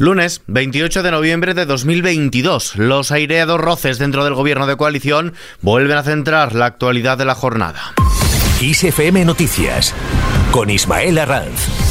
Lunes 28 de noviembre de 2022. Los aireados roces dentro del gobierno de coalición vuelven a centrar la actualidad de la jornada. ISFM Noticias con Ismael Arranz.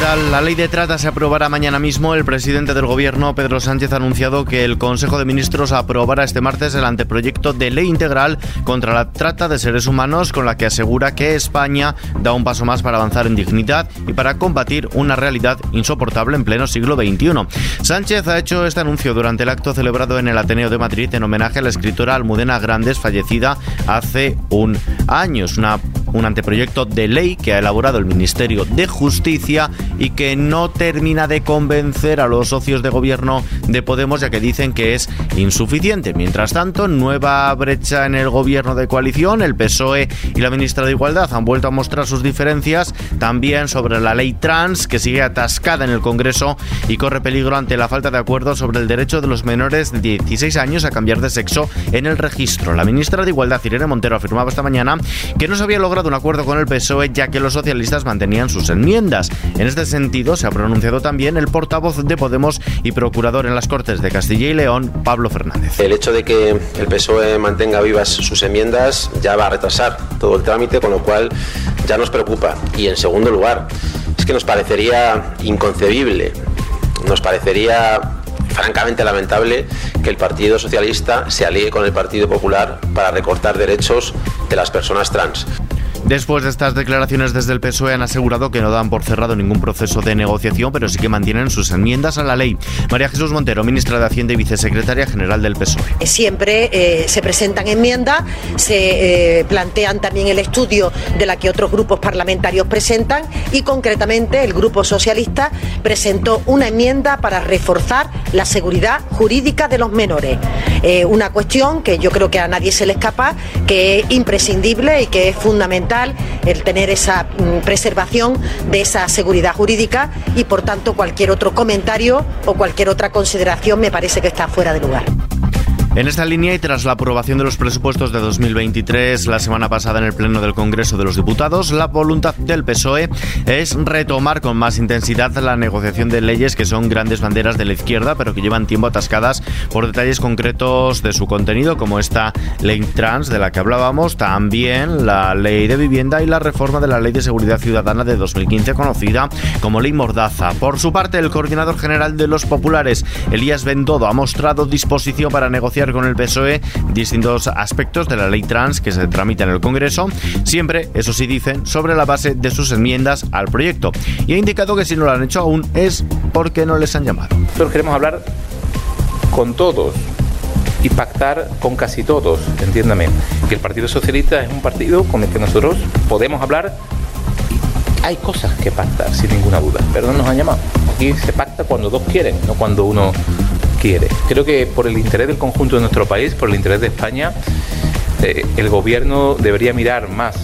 La ley de trata se aprobará mañana mismo. El presidente del gobierno, Pedro Sánchez, ha anunciado que el Consejo de Ministros aprobará este martes el anteproyecto de ley integral contra la trata de seres humanos, con la que asegura que España da un paso más para avanzar en dignidad y para combatir una realidad insoportable en pleno siglo XXI. Sánchez ha hecho este anuncio durante el acto celebrado en el Ateneo de Madrid en homenaje a la escritora Almudena Grandes, fallecida hace un año. Es una, un anteproyecto de ley que ha elaborado el Ministerio de Justicia y que no termina de convencer a los socios de gobierno de Podemos ya que dicen que es insuficiente. Mientras tanto, nueva brecha en el gobierno de coalición, el PSOE y la ministra de Igualdad han vuelto a mostrar sus diferencias también sobre la ley trans que sigue atascada en el Congreso y corre peligro ante la falta de acuerdo sobre el derecho de los menores de 16 años a cambiar de sexo en el registro. La ministra de Igualdad, Irene Montero, afirmaba esta mañana que no se había logrado un acuerdo con el PSOE ya que los socialistas mantenían sus enmiendas. En este sentido, se ha pronunciado también el portavoz de Podemos y procurador en las Cortes de Castilla y León, Pablo Fernández. El hecho de que el PSOE mantenga vivas sus enmiendas ya va a retrasar todo el trámite, con lo cual ya nos preocupa. Y en segundo lugar, es que nos parecería inconcebible, nos parecería francamente lamentable que el Partido Socialista se alíe con el Partido Popular para recortar derechos de las personas trans. Después de estas declaraciones desde el PSOE han asegurado que no dan por cerrado ningún proceso de negociación, pero sí que mantienen sus enmiendas a la ley. María Jesús Montero, ministra de Hacienda y vicesecretaria general del PSOE. Siempre eh, se presentan enmiendas, se eh, plantean también el estudio de la que otros grupos parlamentarios presentan y concretamente el Grupo Socialista presentó una enmienda para reforzar la seguridad jurídica de los menores. Eh, una cuestión que yo creo que a nadie se le escapa, que es imprescindible y que es fundamental el tener esa mm, preservación de esa seguridad jurídica y por tanto cualquier otro comentario o cualquier otra consideración me parece que está fuera de lugar. En esta línea y tras la aprobación de los presupuestos de 2023 la semana pasada en el Pleno del Congreso de los Diputados, la voluntad del PSOE es retomar con más intensidad la negociación de leyes que son grandes banderas de la izquierda, pero que llevan tiempo atascadas por detalles concretos de su contenido, como esta ley trans de la que hablábamos, también la ley de vivienda y la reforma de la ley de seguridad ciudadana de 2015, conocida como ley Mordaza. Por su parte, el coordinador general de los populares, Elías Bendodo, ha mostrado disposición para negociar con el PSOE distintos aspectos de la ley trans que se tramita en el Congreso, siempre, eso sí dicen, sobre la base de sus enmiendas al proyecto. Y ha indicado que si no lo han hecho aún es porque no les han llamado. Nosotros queremos hablar con todos y pactar con casi todos, entiéndame, que el Partido Socialista es un partido con el que nosotros podemos hablar hay cosas que pactar, sin ninguna duda, pero no nos han llamado. Aquí se pacta cuando dos quieren, no cuando uno Creo que por el interés del conjunto de nuestro país, por el interés de España, eh, el gobierno debería mirar más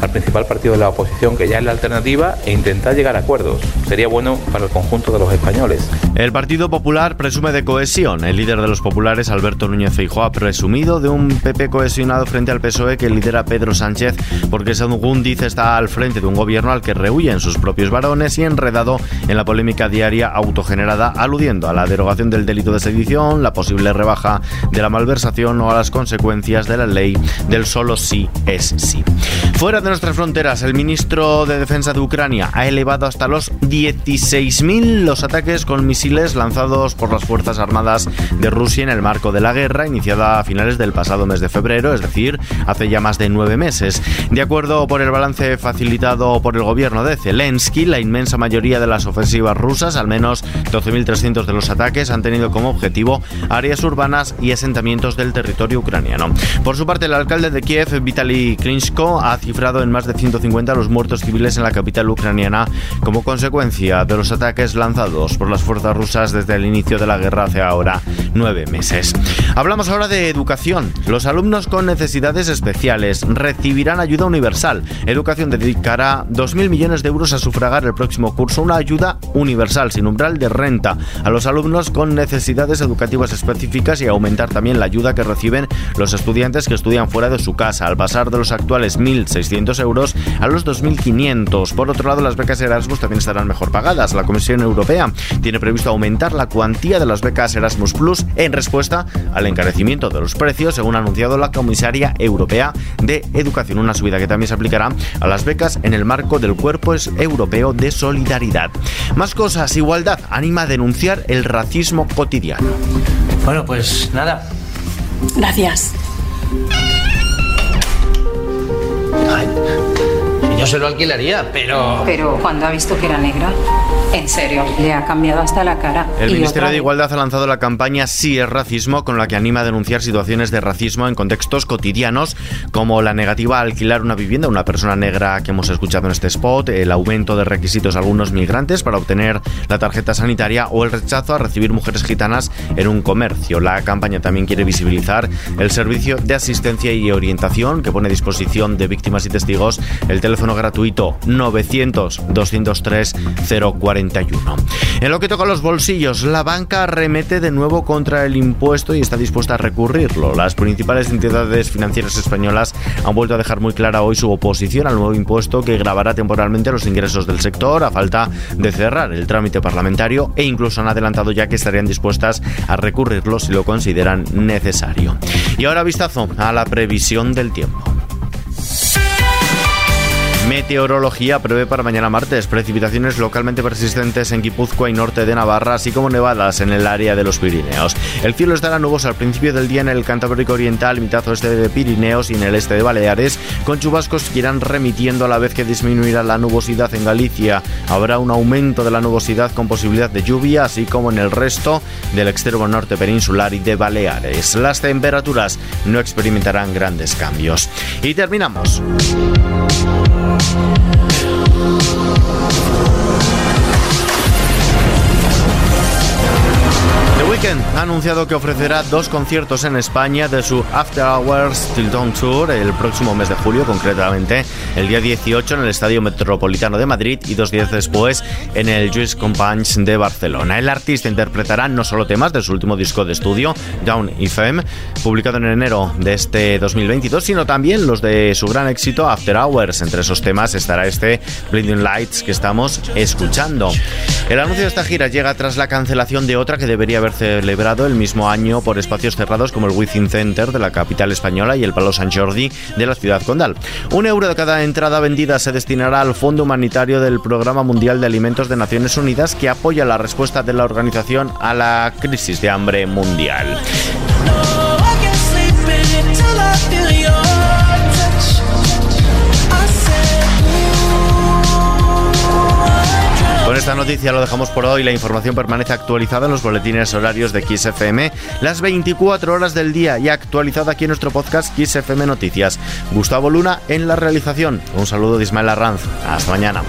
al principal partido de la oposición, que ya es la alternativa, e intentar llegar a acuerdos. Sería bueno para el conjunto de los españoles. El Partido Popular presume de cohesión. El líder de los populares, Alberto Núñez Feijóo, ha presumido de un PP cohesionado frente al PSOE que lidera Pedro Sánchez, porque según dice está al frente de un gobierno al que rehuyen sus propios varones y enredado en la polémica diaria autogenerada, aludiendo a la derogación del delito de sedición, la posible rebaja de la malversación o a las consecuencias de la ley del solo sí es sí. Fuera de nuestras fronteras, el ministro de Defensa de Ucrania ha elevado hasta los 16.000 los ataques con misiles lanzados por las Fuerzas Armadas de Rusia en el marco de la guerra iniciada a finales del pasado mes de febrero, es decir, hace ya más de nueve meses. De acuerdo por el balance facilitado por el gobierno de Zelensky, la inmensa mayoría de las ofensivas rusas, al menos 12.300 de los ataques, han tenido como objetivo áreas urbanas y asentamientos del territorio ucraniano. Por su parte, el alcalde de Kiev, Vitaly Klitschko, ha cifrado en más de 150 los muertos civiles en la capital ucraniana como consecuencia de los ataques lanzados por las fuerzas rusas desde el inicio de la guerra hace ahora nueve meses. Hablamos ahora de educación. Los alumnos con necesidades especiales recibirán ayuda universal. Educación dedicará 2.000 millones de euros a sufragar el próximo curso una ayuda universal sin umbral de renta a los alumnos con necesidades educativas específicas y aumentar también la ayuda que reciben los estudiantes que estudian fuera de su casa al pasar de los actuales 1.600 euros a los 2.500. Por otro lado, las becas Erasmus también estarán mejor mejor pagadas. La Comisión Europea tiene previsto aumentar la cuantía de las becas Erasmus Plus en respuesta al encarecimiento de los precios, según ha anunciado la comisaria europea de Educación. Una subida que también se aplicará a las becas en el marco del Cuerpo Europeo de Solidaridad. Más cosas, igualdad anima a denunciar el racismo cotidiano. Bueno, pues nada. Gracias. Yo se lo alquilaría, pero... Pero cuando ha visto que era negra, en serio, le ha cambiado hasta la cara. El Ministerio de Igualdad ha lanzado la campaña Sí es racismo, con la que anima a denunciar situaciones de racismo en contextos cotidianos, como la negativa a alquilar una vivienda a una persona negra que hemos escuchado en este spot, el aumento de requisitos a algunos migrantes para obtener la tarjeta sanitaria o el rechazo a recibir mujeres gitanas en un comercio. La campaña también quiere visibilizar el servicio de asistencia y orientación que pone a disposición de víctimas y testigos el teléfono gratuito 900-203-041. En lo que toca a los bolsillos, la banca remete de nuevo contra el impuesto y está dispuesta a recurrirlo. Las principales entidades financieras españolas han vuelto a dejar muy clara hoy su oposición al nuevo impuesto que grabará temporalmente los ingresos del sector a falta de cerrar el trámite parlamentario e incluso han adelantado ya que estarían dispuestas a recurrirlo si lo consideran necesario. Y ahora vistazo a la previsión del tiempo. Meteorología prevé para mañana martes precipitaciones localmente persistentes en Guipúzcoa y norte de Navarra, así como nevadas en el área de los Pirineos. El cielo estará nuboso al principio del día en el Cantábrico Oriental, mitad oeste de Pirineos y en el este de Baleares, con chubascos que irán remitiendo a la vez que disminuirá la nubosidad en Galicia. Habrá un aumento de la nubosidad con posibilidad de lluvia, así como en el resto del extremo norte peninsular y de Baleares. Las temperaturas no experimentarán grandes cambios. Y terminamos. Oh, ha anunciado que ofrecerá dos conciertos en España de su After Hours Tilton Tour el próximo mes de julio, concretamente el día 18 en el Estadio Metropolitano de Madrid y dos días después en el Juice Compagns de Barcelona. El artista interpretará no solo temas de su último disco de estudio, Down FM, publicado en enero de este 2022, sino también los de su gran éxito After Hours. Entre esos temas estará este Blinding Lights que estamos escuchando. El anuncio de esta gira llega tras la cancelación de otra que debería haber celebrado el mismo año por espacios cerrados como el Within Center de la capital española y el Palo San Jordi de la ciudad condal. Un euro de cada entrada vendida se destinará al Fondo Humanitario del Programa Mundial de Alimentos de Naciones Unidas que apoya la respuesta de la organización a la crisis de hambre mundial. Noticia lo dejamos por hoy. La información permanece actualizada en los boletines horarios de XFM las 24 horas del día y actualizada aquí en nuestro podcast XFM Noticias. Gustavo Luna en la realización. Un saludo de Ismael Arranz. Hasta mañana.